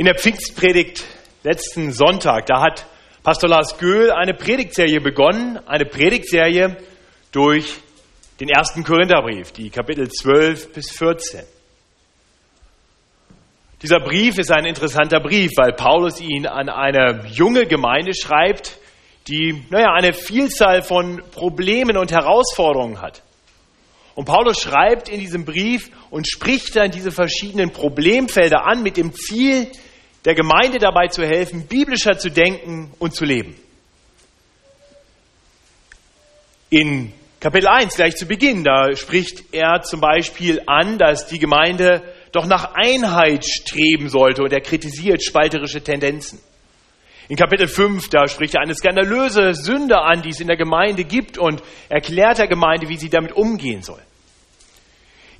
In der Pfingstpredigt letzten Sonntag, da hat Pastor Lars Göhl eine Predigtserie begonnen, eine Predigtserie durch den ersten Korintherbrief, die Kapitel 12 bis 14. Dieser Brief ist ein interessanter Brief, weil Paulus ihn an eine junge Gemeinde schreibt, die, naja, eine Vielzahl von Problemen und Herausforderungen hat. Und Paulus schreibt in diesem Brief und spricht dann diese verschiedenen Problemfelder an mit dem Ziel, der Gemeinde dabei zu helfen, biblischer zu denken und zu leben. In Kapitel 1, gleich zu Beginn, da spricht er zum Beispiel an, dass die Gemeinde doch nach Einheit streben sollte und er kritisiert spalterische Tendenzen. In Kapitel 5, da spricht er eine skandalöse Sünde an, die es in der Gemeinde gibt und erklärt der Gemeinde, wie sie damit umgehen soll.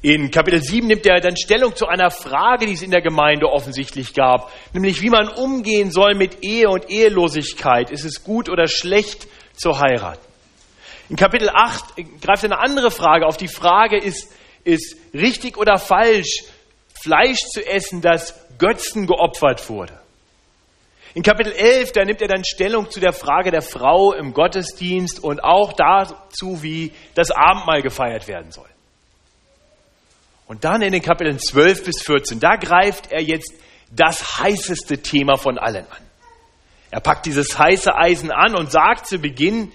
In Kapitel 7 nimmt er dann Stellung zu einer Frage, die es in der Gemeinde offensichtlich gab, nämlich wie man umgehen soll mit Ehe und Ehelosigkeit. Ist es gut oder schlecht zu heiraten? In Kapitel 8 greift eine andere Frage auf. Die Frage ist, ist richtig oder falsch, Fleisch zu essen, das Götzen geopfert wurde. In Kapitel 11, da nimmt er dann Stellung zu der Frage der Frau im Gottesdienst und auch dazu, wie das Abendmahl gefeiert werden soll. Und dann in den Kapiteln 12 bis 14, da greift er jetzt das heißeste Thema von allen an. Er packt dieses heiße Eisen an und sagt zu Beginn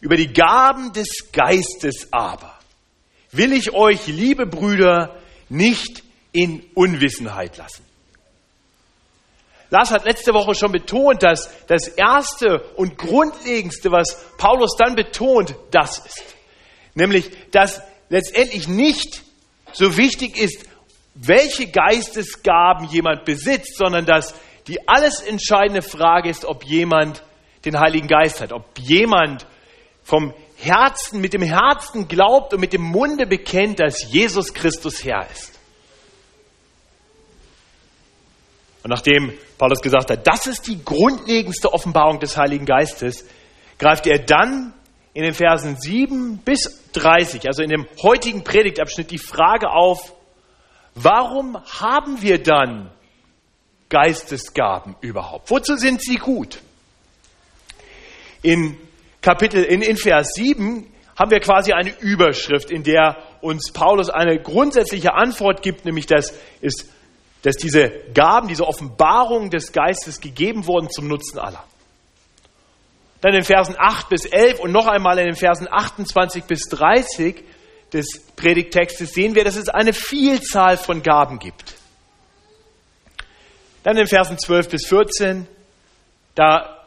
über die Gaben des Geistes aber. Will ich euch, liebe Brüder, nicht in Unwissenheit lassen. Lars hat letzte Woche schon betont, dass das Erste und Grundlegendste, was Paulus dann betont, das ist. Nämlich, dass letztendlich nicht so wichtig ist, welche Geistesgaben jemand besitzt, sondern dass die alles entscheidende Frage ist, ob jemand den Heiligen Geist hat, ob jemand vom Herzen, mit dem Herzen glaubt und mit dem Munde bekennt, dass Jesus Christus Herr ist. Und nachdem Paulus gesagt hat, das ist die grundlegendste Offenbarung des Heiligen Geistes, greift er dann in den Versen 7 bis 30, also in dem heutigen Predigtabschnitt, die Frage auf, warum haben wir dann Geistesgaben überhaupt? Wozu sind sie gut? In Kapitel, in, in Vers 7 haben wir quasi eine Überschrift, in der uns Paulus eine grundsätzliche Antwort gibt, nämlich dass, ist, dass diese Gaben, diese Offenbarungen des Geistes gegeben wurden zum Nutzen aller. Dann in Versen 8 bis 11 und noch einmal in den Versen 28 bis 30 des Predigtextes sehen wir, dass es eine Vielzahl von Gaben gibt. Dann in Versen 12 bis 14, da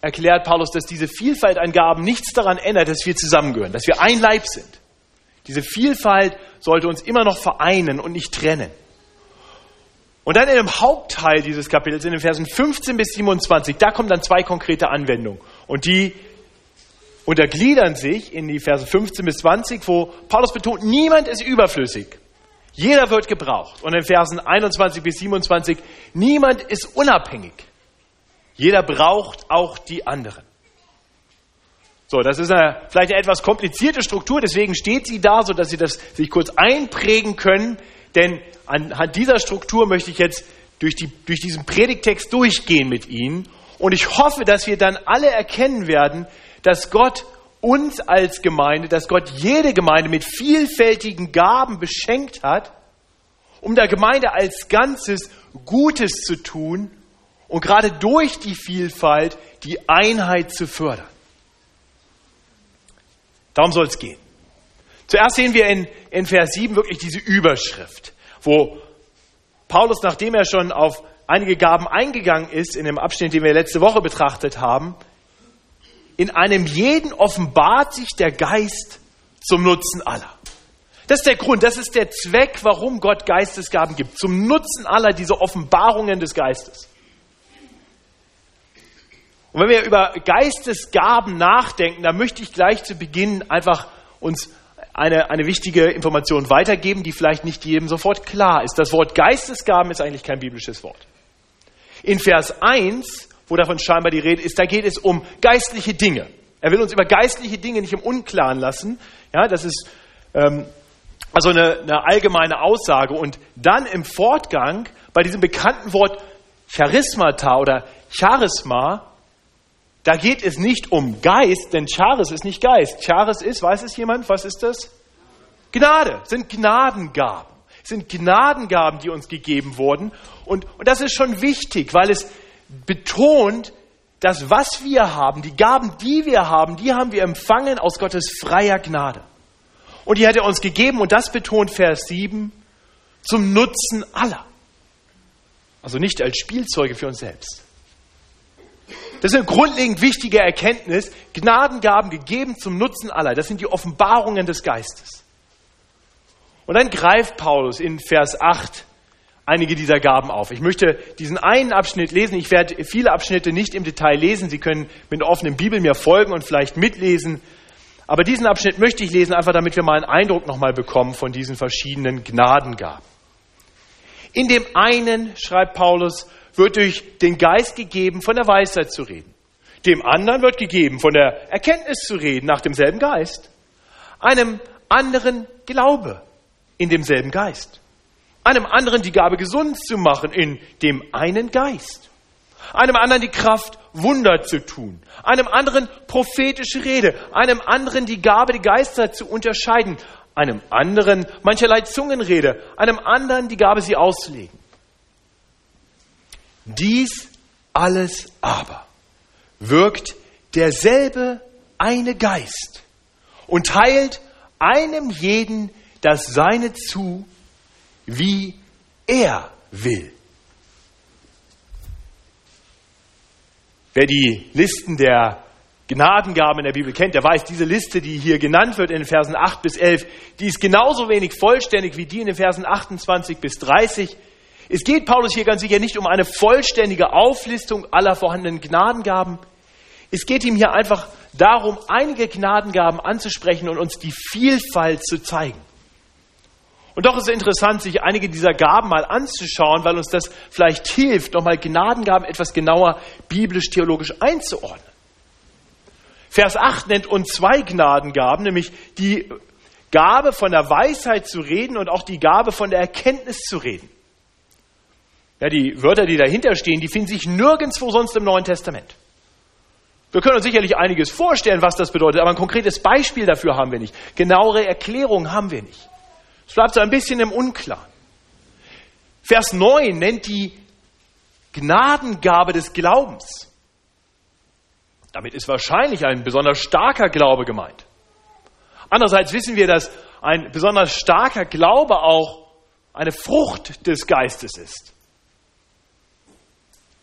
erklärt Paulus, dass diese Vielfalt an Gaben nichts daran ändert, dass wir zusammengehören, dass wir ein Leib sind. Diese Vielfalt sollte uns immer noch vereinen und nicht trennen. Und dann in dem Hauptteil dieses Kapitels, in den Versen 15 bis 27, da kommen dann zwei konkrete Anwendungen. Und die untergliedern sich in die Verse 15 bis 20, wo Paulus betont, niemand ist überflüssig. Jeder wird gebraucht. Und in Versen 21 bis 27, niemand ist unabhängig. Jeder braucht auch die anderen. So, das ist eine, vielleicht eine etwas komplizierte Struktur, deswegen steht sie da, sodass Sie das sich kurz einprägen können. Denn anhand dieser Struktur möchte ich jetzt durch, die, durch diesen Predigtext durchgehen mit Ihnen. Und ich hoffe, dass wir dann alle erkennen werden, dass Gott uns als Gemeinde, dass Gott jede Gemeinde mit vielfältigen Gaben beschenkt hat, um der Gemeinde als Ganzes Gutes zu tun und gerade durch die Vielfalt die Einheit zu fördern. Darum soll es gehen. Zuerst sehen wir in, in Vers 7 wirklich diese Überschrift, wo Paulus, nachdem er schon auf einige Gaben eingegangen ist, in dem Abschnitt, den wir letzte Woche betrachtet haben, in einem jeden offenbart sich der Geist zum Nutzen aller. Das ist der Grund, das ist der Zweck, warum Gott Geistesgaben gibt, zum Nutzen aller diese Offenbarungen des Geistes. Und wenn wir über Geistesgaben nachdenken, dann möchte ich gleich zu Beginn einfach uns eine, eine wichtige Information weitergeben, die vielleicht nicht jedem sofort klar ist. Das Wort Geistesgaben ist eigentlich kein biblisches Wort. In Vers 1, wo davon scheinbar die Rede ist, da geht es um geistliche Dinge. Er will uns über geistliche Dinge nicht im Unklaren lassen. Ja, das ist ähm, also eine, eine allgemeine Aussage. Und dann im Fortgang bei diesem bekannten Wort Charismata oder Charisma, da geht es nicht um Geist, denn Charis ist nicht Geist. Charis ist, weiß es jemand, was ist das? Gnade, sind Gnadengaben. Sind Gnadengaben, die uns gegeben wurden. Und, und das ist schon wichtig, weil es betont, dass was wir haben, die Gaben, die wir haben, die haben wir empfangen aus Gottes freier Gnade. Und die hat er uns gegeben, und das betont Vers 7, zum Nutzen aller. Also nicht als Spielzeuge für uns selbst. Das ist eine grundlegend wichtige Erkenntnis. Gnadengaben gegeben zum Nutzen aller. Das sind die Offenbarungen des Geistes. Und dann greift Paulus in Vers 8 einige dieser Gaben auf. Ich möchte diesen einen Abschnitt lesen. Ich werde viele Abschnitte nicht im Detail lesen. Sie können mit einer offenen Bibel mir folgen und vielleicht mitlesen. Aber diesen Abschnitt möchte ich lesen, einfach damit wir mal einen Eindruck nochmal bekommen von diesen verschiedenen Gnadengaben. In dem einen, schreibt Paulus, wird durch den Geist gegeben, von der Weisheit zu reden. Dem anderen wird gegeben, von der Erkenntnis zu reden, nach demselben Geist. Einem anderen Glaube in demselben Geist. Einem anderen die Gabe, gesund zu machen, in dem einen Geist. Einem anderen die Kraft, Wunder zu tun. Einem anderen prophetische Rede. Einem anderen die Gabe, die Geister zu unterscheiden. Einem anderen mancherlei Zungenrede. Einem anderen die Gabe, sie auszulegen. Dies alles aber wirkt derselbe eine Geist und teilt einem jeden das Seine zu, wie er will. Wer die Listen der Gnadengaben in der Bibel kennt, der weiß, diese Liste, die hier genannt wird in den Versen 8 bis 11, die ist genauso wenig vollständig wie die in den Versen 28 bis 30. Es geht Paulus hier ganz sicher nicht um eine vollständige Auflistung aller vorhandenen Gnadengaben. Es geht ihm hier einfach darum, einige Gnadengaben anzusprechen und uns die Vielfalt zu zeigen. Und doch ist es interessant, sich einige dieser Gaben mal anzuschauen, weil uns das vielleicht hilft, nochmal Gnadengaben etwas genauer biblisch-theologisch einzuordnen. Vers 8 nennt uns zwei Gnadengaben, nämlich die Gabe von der Weisheit zu reden und auch die Gabe von der Erkenntnis zu reden. Ja, die Wörter, die dahinter stehen, die finden sich nirgendwo sonst im Neuen Testament. Wir können uns sicherlich einiges vorstellen, was das bedeutet, aber ein konkretes Beispiel dafür haben wir nicht. Genauere Erklärungen haben wir nicht. Es bleibt so ein bisschen im Unklaren. Vers 9 nennt die Gnadengabe des Glaubens. Damit ist wahrscheinlich ein besonders starker Glaube gemeint. Andererseits wissen wir, dass ein besonders starker Glaube auch eine Frucht des Geistes ist.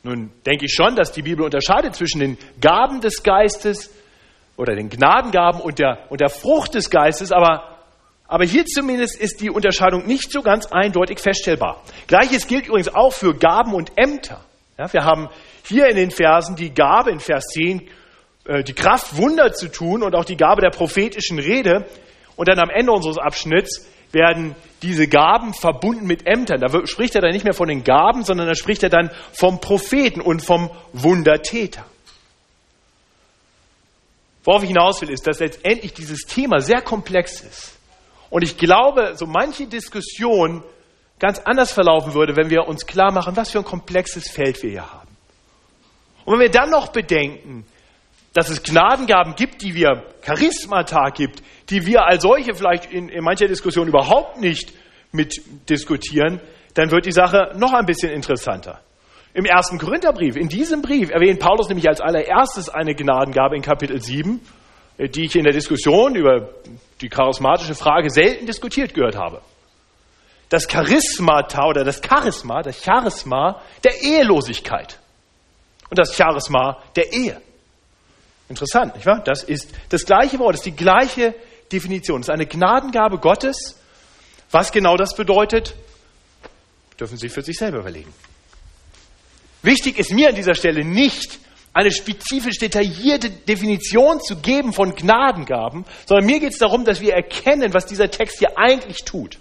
Nun denke ich schon, dass die Bibel unterscheidet zwischen den Gaben des Geistes oder den Gnadengaben und der, und der Frucht des Geistes, aber aber hier zumindest ist die Unterscheidung nicht so ganz eindeutig feststellbar. Gleiches gilt übrigens auch für Gaben und Ämter. Ja, wir haben hier in den Versen die Gabe in Vers 10, äh, die Kraft, Wunder zu tun und auch die Gabe der prophetischen Rede. Und dann am Ende unseres Abschnitts werden diese Gaben verbunden mit Ämtern. Da spricht er dann nicht mehr von den Gaben, sondern da spricht er dann vom Propheten und vom Wundertäter. Worauf ich hinaus will, ist, dass letztendlich dieses Thema sehr komplex ist. Und ich glaube, so manche Diskussion ganz anders verlaufen würde, wenn wir uns klar machen, was für ein komplexes Feld wir hier haben. Und wenn wir dann noch bedenken, dass es Gnadengaben gibt, die wir Charismata gibt, die wir als solche vielleicht in, in mancher Diskussion überhaupt nicht mitdiskutieren, dann wird die Sache noch ein bisschen interessanter. Im ersten Korintherbrief, in diesem Brief, erwähnt Paulus nämlich als allererstes eine Gnadengabe in Kapitel 7, die ich in der Diskussion über die charismatische Frage selten diskutiert gehört habe. Das Charismata oder das Charisma, das Charisma der Ehelosigkeit und das Charisma der Ehe. Interessant, nicht wahr? Das ist das gleiche Wort, das ist die gleiche Definition. Es ist eine Gnadengabe Gottes. Was genau das bedeutet, dürfen Sie für sich selber überlegen. Wichtig ist mir an dieser Stelle nicht, eine spezifisch detaillierte Definition zu geben von Gnadengaben, sondern mir geht es darum, dass wir erkennen, was dieser Text hier eigentlich tut.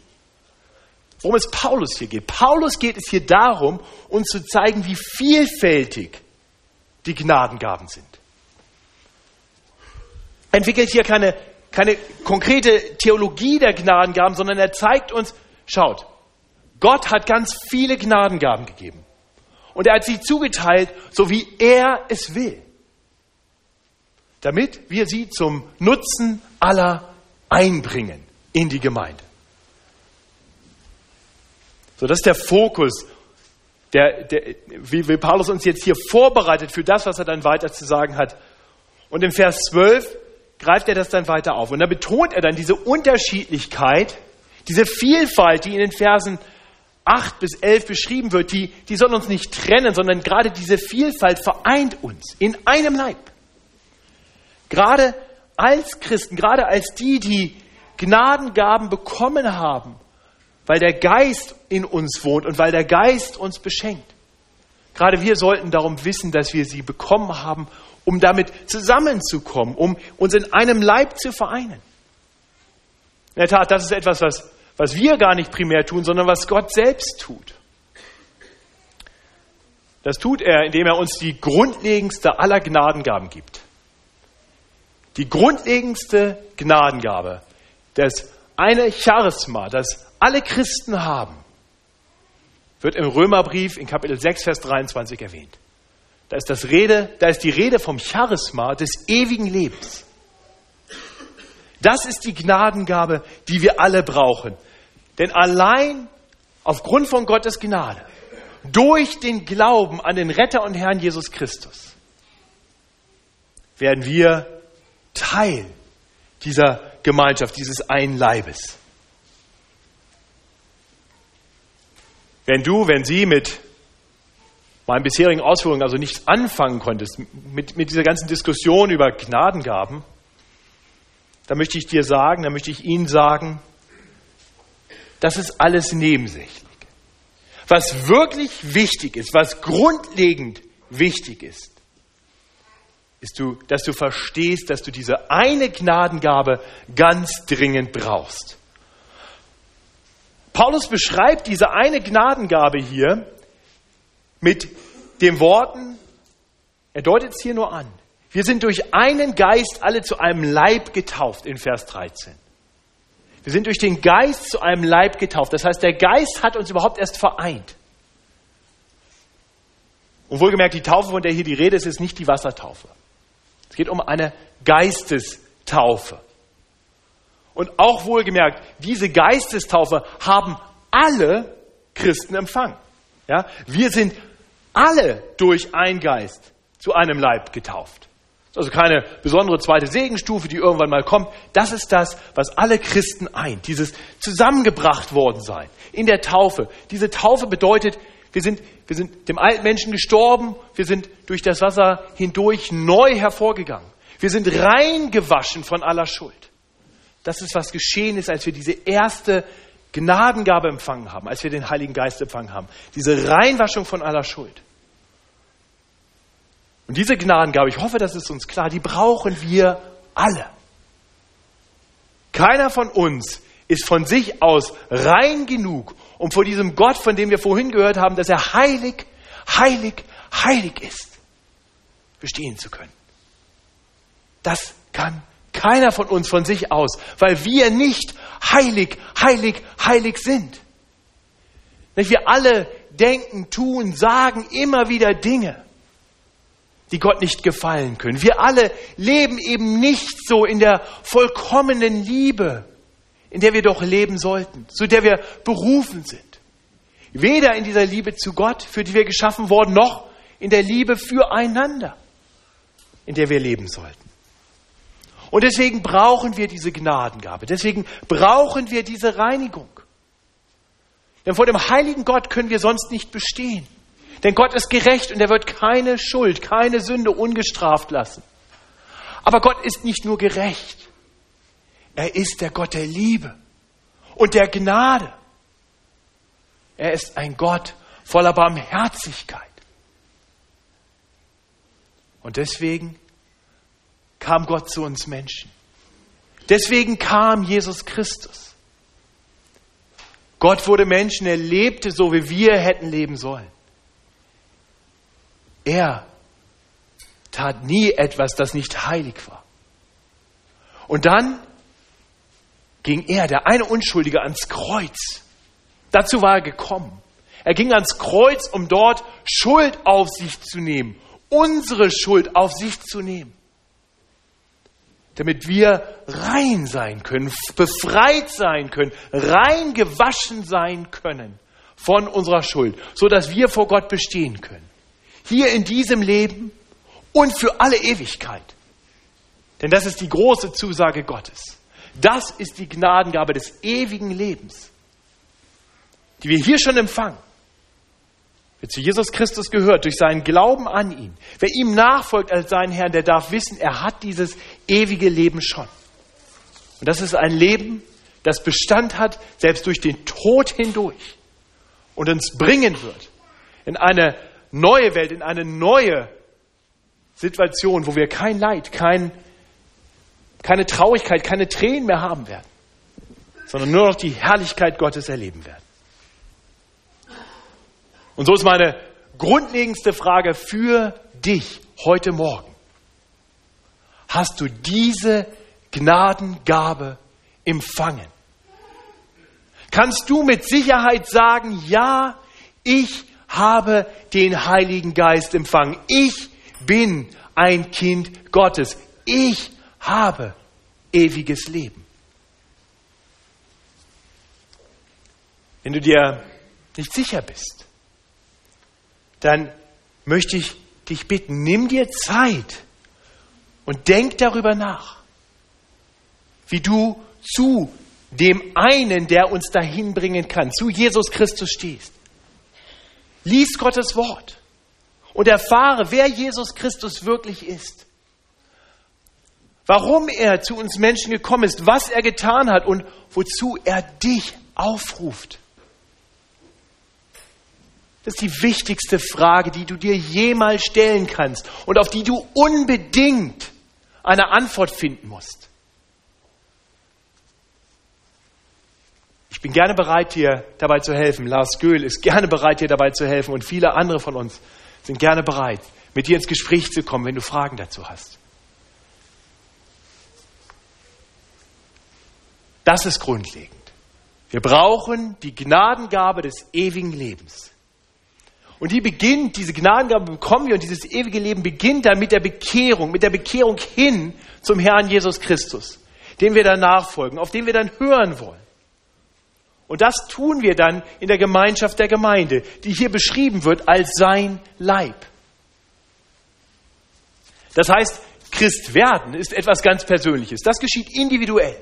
Worum es Paulus hier geht. Paulus geht es hier darum, uns zu zeigen, wie vielfältig die Gnadengaben sind. Entwickelt hier keine, keine konkrete Theologie der Gnadengaben, sondern er zeigt uns, schaut, Gott hat ganz viele Gnadengaben gegeben. und er hat sie zugeteilt, so wie er es will, damit wir sie zum Nutzen aller einbringen in die Gemeinde. So, das ist der Fokus, der, der, wie, wie Paulus uns jetzt hier vorbereitet für das, was er dann weiter zu sagen hat. Und im Vers 12 greift er das dann weiter auf. Und da betont er dann diese Unterschiedlichkeit, diese Vielfalt, die in den Versen 8 bis 11 beschrieben wird, die, die soll uns nicht trennen, sondern gerade diese Vielfalt vereint uns in einem Leib. Gerade als Christen, gerade als die, die Gnadengaben bekommen haben, weil der Geist in uns wohnt und weil der Geist uns beschenkt. Gerade wir sollten darum wissen, dass wir sie bekommen haben, um damit zusammenzukommen, um uns in einem Leib zu vereinen. In der Tat, das ist etwas, was, was wir gar nicht primär tun, sondern was Gott selbst tut. Das tut er, indem er uns die grundlegendste aller Gnadengaben gibt. Die grundlegendste Gnadengabe, das eine Charisma, das alle Christen haben, wird im Römerbrief in Kapitel 6, Vers 23 erwähnt. Da ist, das Rede, da ist die Rede vom Charisma des ewigen Lebens. Das ist die Gnadengabe, die wir alle brauchen. Denn allein aufgrund von Gottes Gnade, durch den Glauben an den Retter und Herrn Jesus Christus, werden wir Teil dieser Gemeinschaft, dieses einen Leibes. Wenn du, wenn sie mit meinen bisherigen Ausführungen also nichts anfangen konntest, mit, mit dieser ganzen Diskussion über Gnadengaben, dann möchte ich dir sagen, dann möchte ich Ihnen sagen, das ist alles nebensächlich. Was wirklich wichtig ist, was grundlegend wichtig ist, ist, du, dass du verstehst, dass du diese eine Gnadengabe ganz dringend brauchst. Paulus beschreibt diese eine Gnadengabe hier mit den Worten, er deutet es hier nur an. Wir sind durch einen Geist alle zu einem Leib getauft in Vers 13. Wir sind durch den Geist zu einem Leib getauft. Das heißt, der Geist hat uns überhaupt erst vereint. Und wohlgemerkt, die Taufe, von der hier die Rede ist, ist nicht die Wassertaufe. Es geht um eine Geistestaufe. Und auch wohlgemerkt, diese Geistestaufe haben alle Christen empfangen. Ja? Wir sind alle durch einen Geist zu einem Leib getauft. Also keine besondere zweite Segenstufe, die irgendwann mal kommt. Das ist das, was alle Christen eint. Dieses zusammengebracht worden sein in der Taufe. Diese Taufe bedeutet, wir sind, wir sind dem alten Menschen gestorben, wir sind durch das Wasser hindurch neu hervorgegangen. Wir sind reingewaschen von aller Schuld. Das ist, was geschehen ist, als wir diese erste Gnadengabe empfangen haben, als wir den Heiligen Geist empfangen haben. Diese Reinwaschung von aller Schuld. Und diese Gnadengabe, ich hoffe, das ist uns klar, die brauchen wir alle. Keiner von uns ist von sich aus rein genug, um vor diesem Gott, von dem wir vorhin gehört haben, dass er heilig, heilig, heilig ist, bestehen zu können. Das kann keiner von uns von sich aus, weil wir nicht heilig, heilig, heilig sind. Wir alle denken, tun, sagen immer wieder Dinge, die Gott nicht gefallen können. Wir alle leben eben nicht so in der vollkommenen Liebe, in der wir doch leben sollten, zu der wir berufen sind. Weder in dieser Liebe zu Gott, für die wir geschaffen wurden, noch in der Liebe füreinander, in der wir leben sollten. Und deswegen brauchen wir diese Gnadengabe. Deswegen brauchen wir diese Reinigung. Denn vor dem heiligen Gott können wir sonst nicht bestehen. Denn Gott ist gerecht und er wird keine Schuld, keine Sünde ungestraft lassen. Aber Gott ist nicht nur gerecht. Er ist der Gott der Liebe und der Gnade. Er ist ein Gott voller Barmherzigkeit. Und deswegen kam Gott zu uns Menschen. Deswegen kam Jesus Christus. Gott wurde Menschen, er lebte so, wie wir hätten leben sollen. Er tat nie etwas, das nicht heilig war. Und dann ging er, der eine Unschuldige, ans Kreuz. Dazu war er gekommen. Er ging ans Kreuz, um dort Schuld auf sich zu nehmen, unsere Schuld auf sich zu nehmen. Damit wir rein sein können, befreit sein können, rein gewaschen sein können von unserer Schuld, so dass wir vor Gott bestehen können. Hier in diesem Leben und für alle Ewigkeit. Denn das ist die große Zusage Gottes. Das ist die Gnadengabe des ewigen Lebens, die wir hier schon empfangen. Wer zu Jesus Christus gehört, durch seinen Glauben an ihn, wer ihm nachfolgt als seinen Herrn, der darf wissen, er hat dieses ewige Leben schon. Und das ist ein Leben, das Bestand hat, selbst durch den Tod hindurch und uns bringen wird in eine neue Welt, in eine neue Situation, wo wir kein Leid, kein, keine Traurigkeit, keine Tränen mehr haben werden, sondern nur noch die Herrlichkeit Gottes erleben werden. Und so ist meine grundlegendste Frage für dich heute Morgen. Hast du diese Gnadengabe empfangen? Kannst du mit Sicherheit sagen, ja, ich habe den Heiligen Geist empfangen. Ich bin ein Kind Gottes. Ich habe ewiges Leben. Wenn du dir nicht sicher bist, dann möchte ich dich bitten, nimm dir Zeit und denk darüber nach, wie du zu dem einen, der uns dahin bringen kann, zu Jesus Christus stehst. Lies Gottes Wort und erfahre, wer Jesus Christus wirklich ist. Warum er zu uns Menschen gekommen ist, was er getan hat und wozu er dich aufruft. Das ist die wichtigste Frage, die du dir jemals stellen kannst und auf die du unbedingt eine Antwort finden musst. Ich bin gerne bereit, dir dabei zu helfen. Lars Göhl ist gerne bereit, dir dabei zu helfen und viele andere von uns sind gerne bereit, mit dir ins Gespräch zu kommen, wenn du Fragen dazu hast. Das ist grundlegend. Wir brauchen die Gnadengabe des ewigen Lebens. Und die beginnt, diese Gnadengabe bekommen wir und dieses ewige Leben beginnt dann mit der Bekehrung, mit der Bekehrung hin zum Herrn Jesus Christus, dem wir dann nachfolgen, auf den wir dann hören wollen. Und das tun wir dann in der Gemeinschaft der Gemeinde, die hier beschrieben wird als sein Leib. Das heißt, Christ werden ist etwas ganz Persönliches. Das geschieht individuell.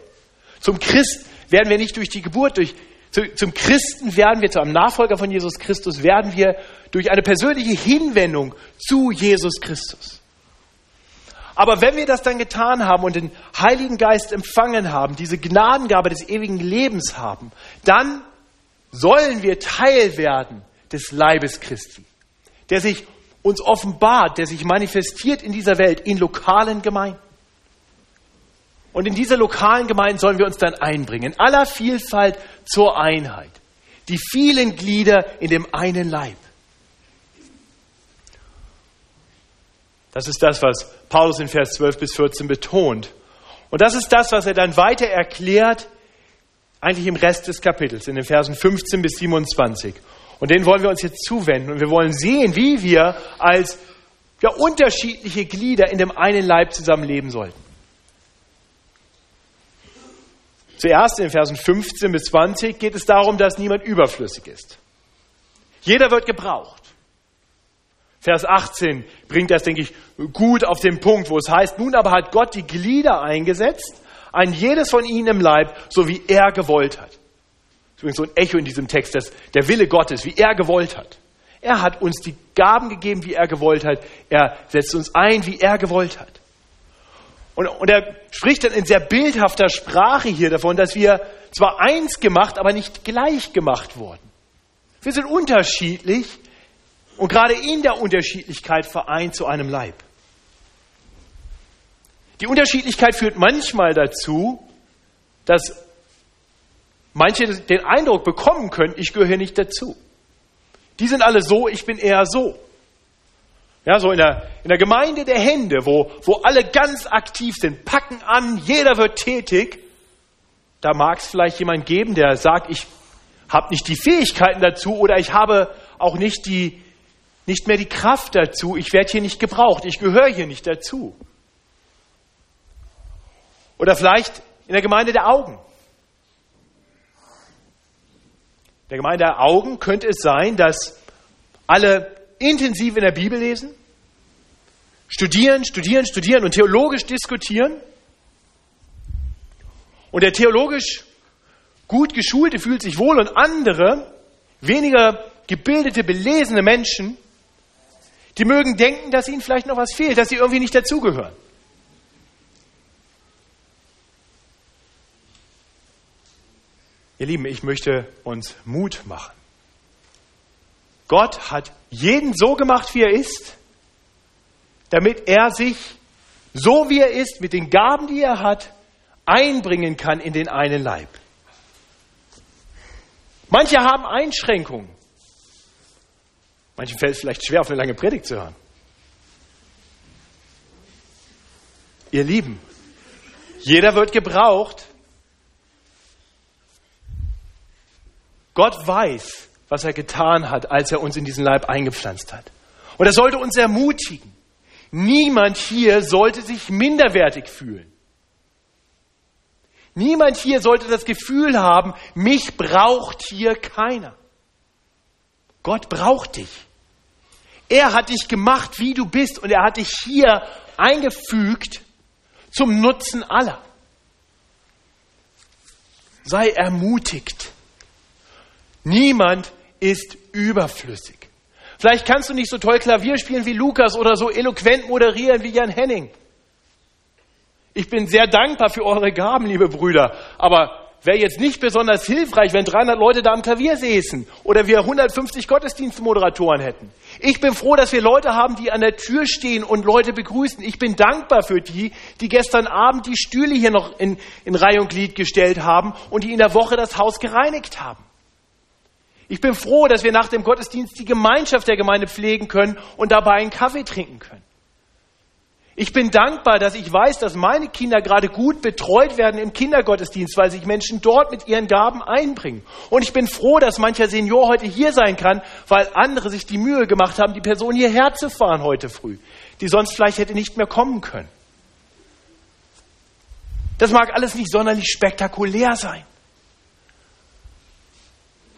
Zum Christ werden wir nicht durch die Geburt, durch, zum Christen werden wir, zu einem Nachfolger von Jesus Christus, werden wir durch eine persönliche Hinwendung zu Jesus Christus. Aber wenn wir das dann getan haben und den Heiligen Geist empfangen haben, diese Gnadengabe des ewigen Lebens haben, dann sollen wir Teil werden des Leibes Christi, der sich uns offenbart, der sich manifestiert in dieser Welt, in lokalen Gemeinden. Und in diese lokalen Gemeinden sollen wir uns dann einbringen, in aller Vielfalt zur Einheit. Die vielen Glieder in dem einen Leib. Das ist das, was Paulus in Vers 12 bis 14 betont. Und das ist das, was er dann weiter erklärt, eigentlich im Rest des Kapitels, in den Versen 15 bis 27. Und den wollen wir uns jetzt zuwenden. Und wir wollen sehen, wie wir als ja, unterschiedliche Glieder in dem einen Leib zusammenleben sollten. Zuerst in Versen 15 bis 20 geht es darum, dass niemand überflüssig ist. Jeder wird gebraucht. Vers 18 bringt das, denke ich, gut auf den Punkt, wo es heißt, nun aber hat Gott die Glieder eingesetzt, ein jedes von ihnen im Leib, so wie er gewollt hat. Das ist übrigens so ein Echo in diesem Text, dass der Wille Gottes, wie er gewollt hat. Er hat uns die Gaben gegeben, wie er gewollt hat. Er setzt uns ein, wie er gewollt hat. Und, und er spricht dann in sehr bildhafter Sprache hier davon, dass wir zwar eins gemacht, aber nicht gleich gemacht wurden. Wir sind unterschiedlich, und gerade in der Unterschiedlichkeit vereint zu einem Leib. Die Unterschiedlichkeit führt manchmal dazu, dass manche den Eindruck bekommen können, ich gehöre nicht dazu. Die sind alle so, ich bin eher so. Ja, so in der, in der Gemeinde der Hände, wo, wo alle ganz aktiv sind, packen an, jeder wird tätig. Da mag es vielleicht jemand geben, der sagt, ich habe nicht die Fähigkeiten dazu oder ich habe auch nicht, die, nicht mehr die Kraft dazu. Ich werde hier nicht gebraucht. Ich gehöre hier nicht dazu. Oder vielleicht in der Gemeinde der Augen. In der Gemeinde der Augen könnte es sein, dass alle intensiv in der Bibel lesen, studieren, studieren, studieren und theologisch diskutieren. Und der theologisch gut geschulte fühlt sich wohl und andere, weniger gebildete, belesene Menschen, die mögen denken, dass ihnen vielleicht noch was fehlt, dass sie irgendwie nicht dazugehören. Ihr Lieben, ich möchte uns Mut machen. Gott hat jeden so gemacht, wie er ist, damit er sich, so wie er ist, mit den Gaben, die er hat, einbringen kann in den einen Leib. Manche haben Einschränkungen. Manchen fällt es vielleicht schwer, auf eine lange Predigt zu hören. Ihr Lieben, jeder wird gebraucht. Gott weiß, was er getan hat, als er uns in diesen Leib eingepflanzt hat. Und das sollte uns ermutigen. Niemand hier sollte sich minderwertig fühlen. Niemand hier sollte das Gefühl haben, mich braucht hier keiner. Gott braucht dich. Er hat dich gemacht, wie du bist, und er hat dich hier eingefügt zum Nutzen aller. Sei ermutigt. Niemand ist überflüssig. Vielleicht kannst du nicht so toll Klavier spielen wie Lukas oder so eloquent moderieren wie Jan Henning. Ich bin sehr dankbar für eure Gaben, liebe Brüder, aber wäre jetzt nicht besonders hilfreich, wenn 300 Leute da am Klavier säßen oder wir 150 Gottesdienstmoderatoren hätten. Ich bin froh, dass wir Leute haben, die an der Tür stehen und Leute begrüßen. Ich bin dankbar für die, die gestern Abend die Stühle hier noch in, in Reihe und Glied gestellt haben und die in der Woche das Haus gereinigt haben. Ich bin froh, dass wir nach dem Gottesdienst die Gemeinschaft der Gemeinde pflegen können und dabei einen Kaffee trinken können. Ich bin dankbar, dass ich weiß, dass meine Kinder gerade gut betreut werden im Kindergottesdienst, weil sich Menschen dort mit ihren Gaben einbringen. Und ich bin froh, dass mancher Senior heute hier sein kann, weil andere sich die Mühe gemacht haben, die Person hierher zu fahren heute früh, die sonst vielleicht hätte nicht mehr kommen können. Das mag alles nicht sonderlich spektakulär sein.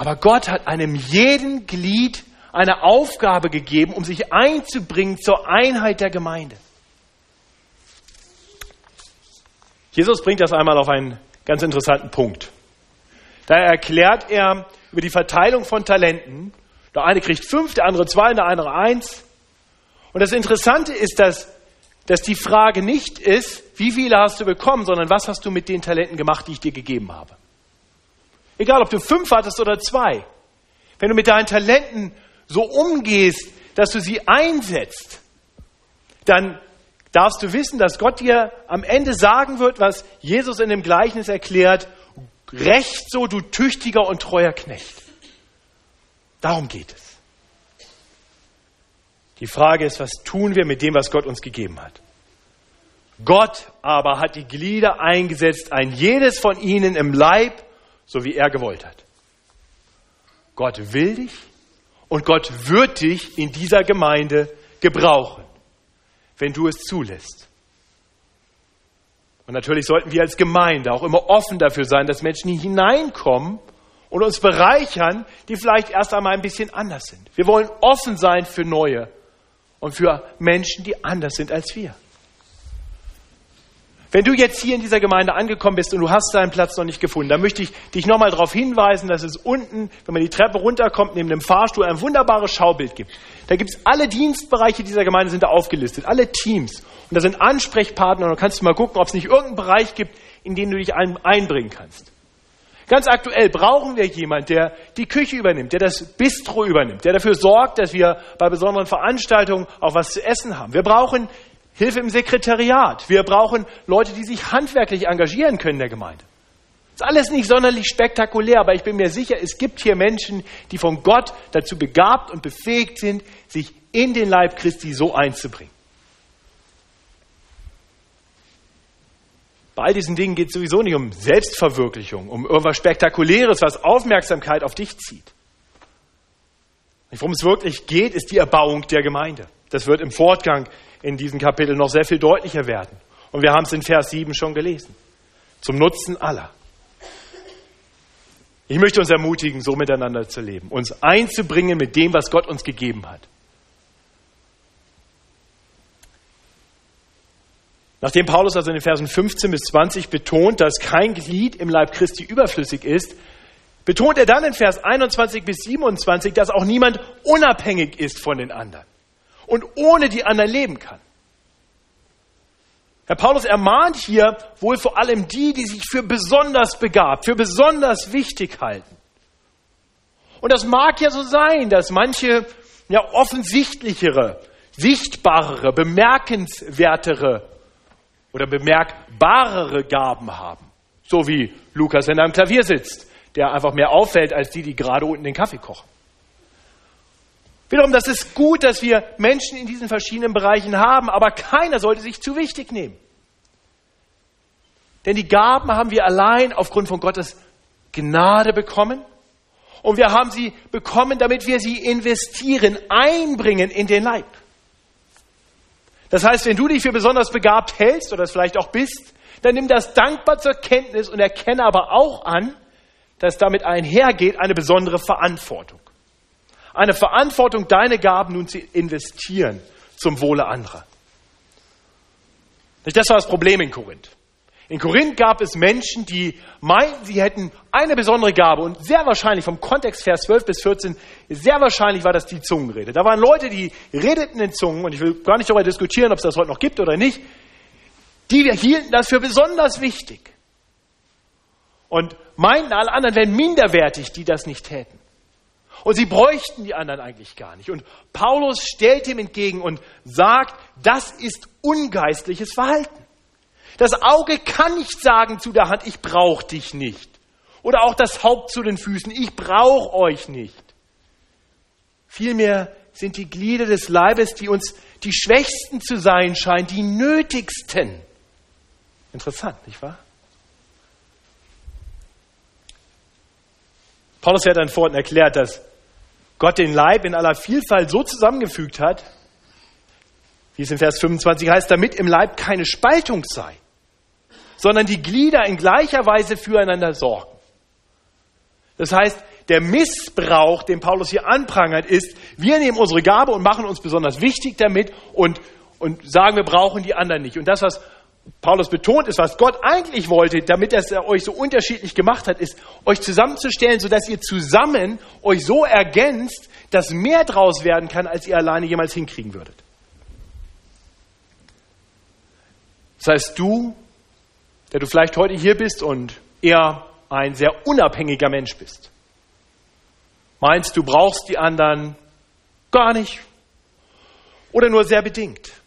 Aber Gott hat einem jeden Glied eine Aufgabe gegeben, um sich einzubringen zur Einheit der Gemeinde. Jesus bringt das einmal auf einen ganz interessanten Punkt. Da erklärt er über die Verteilung von Talenten. Der eine kriegt fünf, der andere zwei, der andere eins. Und das Interessante ist, dass, dass die Frage nicht ist, wie viele hast du bekommen, sondern was hast du mit den Talenten gemacht, die ich dir gegeben habe. Egal, ob du fünf hattest oder zwei. Wenn du mit deinen Talenten so umgehst, dass du sie einsetzt, dann darfst du wissen, dass Gott dir am Ende sagen wird, was Jesus in dem Gleichnis erklärt, recht so, du tüchtiger und treuer Knecht. Darum geht es. Die Frage ist, was tun wir mit dem, was Gott uns gegeben hat? Gott aber hat die Glieder eingesetzt, ein jedes von ihnen im Leib so wie er gewollt hat. Gott will dich und Gott wird dich in dieser Gemeinde gebrauchen, wenn du es zulässt. Und natürlich sollten wir als Gemeinde auch immer offen dafür sein, dass Menschen hineinkommen und uns bereichern, die vielleicht erst einmal ein bisschen anders sind. Wir wollen offen sein für Neue und für Menschen, die anders sind als wir. Wenn du jetzt hier in dieser Gemeinde angekommen bist und du hast deinen Platz noch nicht gefunden, dann möchte ich dich nochmal darauf hinweisen, dass es unten, wenn man die Treppe runterkommt, neben dem Fahrstuhl ein wunderbares Schaubild gibt. Da gibt es alle Dienstbereiche dieser Gemeinde sind da aufgelistet, alle Teams. Und da sind Ansprechpartner und da kannst du mal gucken, ob es nicht irgendeinen Bereich gibt, in den du dich einbringen kannst. Ganz aktuell brauchen wir jemanden, der die Küche übernimmt, der das Bistro übernimmt, der dafür sorgt, dass wir bei besonderen Veranstaltungen auch was zu essen haben. Wir brauchen Hilfe im Sekretariat. Wir brauchen Leute, die sich handwerklich engagieren können in der Gemeinde. Das ist alles nicht sonderlich spektakulär, aber ich bin mir sicher, es gibt hier Menschen, die von Gott dazu begabt und befähigt sind, sich in den Leib Christi so einzubringen. Bei all diesen Dingen geht es sowieso nicht um Selbstverwirklichung, um irgendwas Spektakuläres, was Aufmerksamkeit auf dich zieht. Worum es wirklich geht, ist die Erbauung der Gemeinde. Das wird im Fortgang in diesem Kapitel noch sehr viel deutlicher werden. Und wir haben es in Vers 7 schon gelesen. Zum Nutzen aller. Ich möchte uns ermutigen, so miteinander zu leben, uns einzubringen mit dem, was Gott uns gegeben hat. Nachdem Paulus also in den Versen 15 bis 20 betont, dass kein Glied im Leib Christi überflüssig ist, betont er dann in Vers 21 bis 27, dass auch niemand unabhängig ist von den anderen und ohne die anderen leben kann. Herr Paulus ermahnt hier wohl vor allem die, die sich für besonders begabt, für besonders wichtig halten. Und das mag ja so sein, dass manche ja offensichtlichere, sichtbarere, bemerkenswertere oder bemerkbarere Gaben haben. So wie Lukas, wenn er am Klavier sitzt, der einfach mehr auffällt als die, die gerade unten den Kaffee kochen. Wiederum, das ist gut, dass wir Menschen in diesen verschiedenen Bereichen haben, aber keiner sollte sich zu wichtig nehmen. Denn die Gaben haben wir allein aufgrund von Gottes Gnade bekommen. Und wir haben sie bekommen, damit wir sie investieren, einbringen in den Leib. Das heißt, wenn du dich für besonders begabt hältst oder es vielleicht auch bist, dann nimm das dankbar zur Kenntnis und erkenne aber auch an, dass damit einhergeht eine besondere Verantwortung. Eine Verantwortung, deine Gaben nun zu investieren zum Wohle anderer. Das war das Problem in Korinth. In Korinth gab es Menschen, die meinten, sie hätten eine besondere Gabe und sehr wahrscheinlich vom Kontext Vers 12 bis 14, sehr wahrscheinlich war das die Zungenrede. Da waren Leute, die redeten in Zungen und ich will gar nicht darüber diskutieren, ob es das heute noch gibt oder nicht. Die hielten das für besonders wichtig und meinten, alle anderen wären minderwertig, die das nicht täten. Und sie bräuchten die anderen eigentlich gar nicht. Und Paulus stellt ihm entgegen und sagt, das ist ungeistliches Verhalten. Das Auge kann nicht sagen zu der Hand, ich brauche dich nicht. Oder auch das Haupt zu den Füßen, ich brauche euch nicht. Vielmehr sind die Glieder des Leibes, die uns die Schwächsten zu sein scheinen, die nötigsten. Interessant, nicht wahr? Paulus hat dann vorhin erklärt, dass Gott den Leib in aller Vielfalt so zusammengefügt hat, wie es in Vers 25 heißt, damit im Leib keine Spaltung sei, sondern die Glieder in gleicher Weise füreinander sorgen. Das heißt, der Missbrauch, den Paulus hier anprangert, ist, wir nehmen unsere Gabe und machen uns besonders wichtig damit und, und sagen, wir brauchen die anderen nicht. Und das, was Paulus betont ist, was Gott eigentlich wollte, damit er euch so unterschiedlich gemacht hat, ist, euch zusammenzustellen, sodass ihr zusammen euch so ergänzt, dass mehr draus werden kann, als ihr alleine jemals hinkriegen würdet. Das heißt, du, der du vielleicht heute hier bist und eher ein sehr unabhängiger Mensch bist, meinst, du brauchst die anderen gar nicht? Oder nur sehr bedingt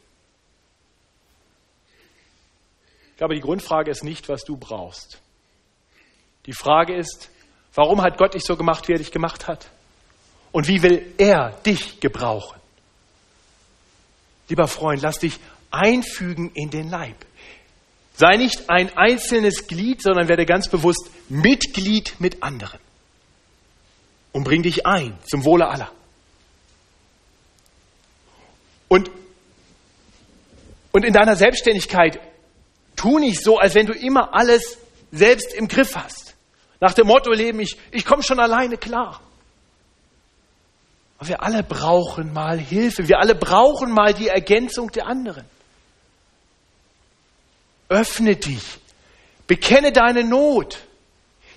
Ich glaube, die Grundfrage ist nicht, was du brauchst. Die Frage ist, warum hat Gott dich so gemacht, wie er dich gemacht hat? Und wie will er dich gebrauchen? Lieber Freund, lass dich einfügen in den Leib. Sei nicht ein einzelnes Glied, sondern werde ganz bewusst Mitglied mit anderen. Und bring dich ein zum Wohle aller. Und, und in deiner Selbstständigkeit Tu nicht so, als wenn du immer alles selbst im Griff hast. Nach dem Motto leben, ich, ich komme schon alleine klar. Aber wir alle brauchen mal Hilfe. Wir alle brauchen mal die Ergänzung der anderen. Öffne dich. Bekenne deine Not.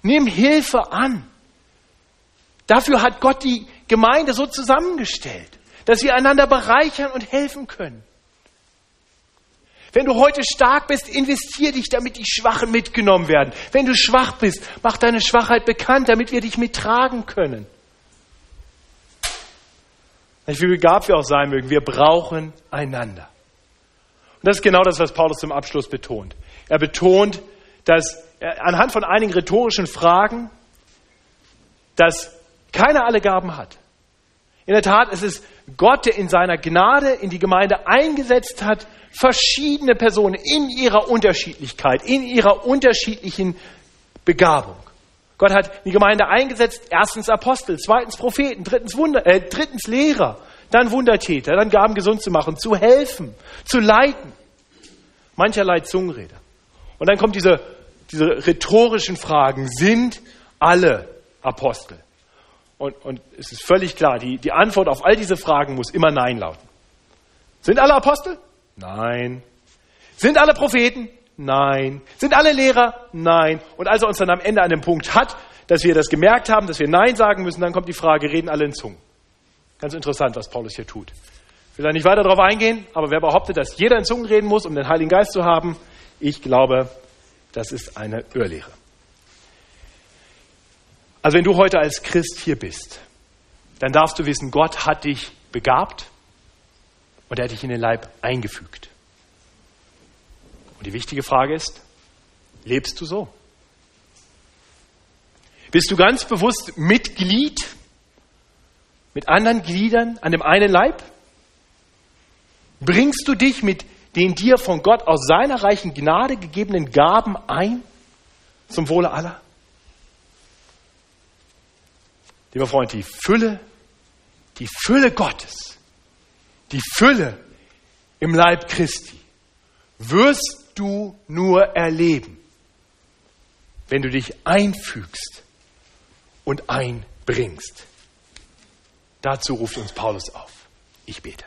Nimm Hilfe an. Dafür hat Gott die Gemeinde so zusammengestellt, dass wir einander bereichern und helfen können. Wenn du heute stark bist, investier dich, damit die Schwachen mitgenommen werden. Wenn du schwach bist, mach deine Schwachheit bekannt, damit wir dich mittragen können. Wie begabt wir auch sein mögen, wir brauchen einander. Und das ist genau das, was Paulus zum Abschluss betont. Er betont, dass anhand von einigen rhetorischen Fragen, dass keiner alle Gaben hat. In der Tat, es ist Gott, der in seiner Gnade in die Gemeinde eingesetzt hat, verschiedene Personen in ihrer Unterschiedlichkeit, in ihrer unterschiedlichen Begabung. Gott hat die Gemeinde eingesetzt, erstens Apostel, zweitens Propheten, drittens, Wunder, äh, drittens Lehrer, dann Wundertäter, dann Gaben gesund zu machen, zu helfen, zu leiten. Mancherlei Zungenrede. Und dann kommen diese, diese rhetorischen Fragen. Sind alle Apostel? Und, und es ist völlig klar, die, die Antwort auf all diese Fragen muss immer Nein lauten. Sind alle Apostel? Nein. Sind alle Propheten? Nein. Sind alle Lehrer? Nein. Und als er uns dann am Ende an dem Punkt hat, dass wir das gemerkt haben, dass wir Nein sagen müssen, dann kommt die Frage, reden alle in Zungen? Ganz interessant, was Paulus hier tut. Ich will da nicht weiter darauf eingehen, aber wer behauptet, dass jeder in Zungen reden muss, um den Heiligen Geist zu haben, ich glaube, das ist eine Irrlehre. Also wenn du heute als Christ hier bist, dann darfst du wissen, Gott hat dich begabt und er hat dich in den Leib eingefügt. Und die wichtige Frage ist, lebst du so? Bist du ganz bewusst Mitglied mit anderen Gliedern an dem einen Leib? Bringst du dich mit den dir von Gott aus seiner reichen Gnade gegebenen Gaben ein zum Wohle aller? Lieber Freund, die Fülle, die Fülle Gottes, die Fülle im Leib Christi wirst du nur erleben, wenn du dich einfügst und einbringst. Dazu ruft uns Paulus auf. Ich bete.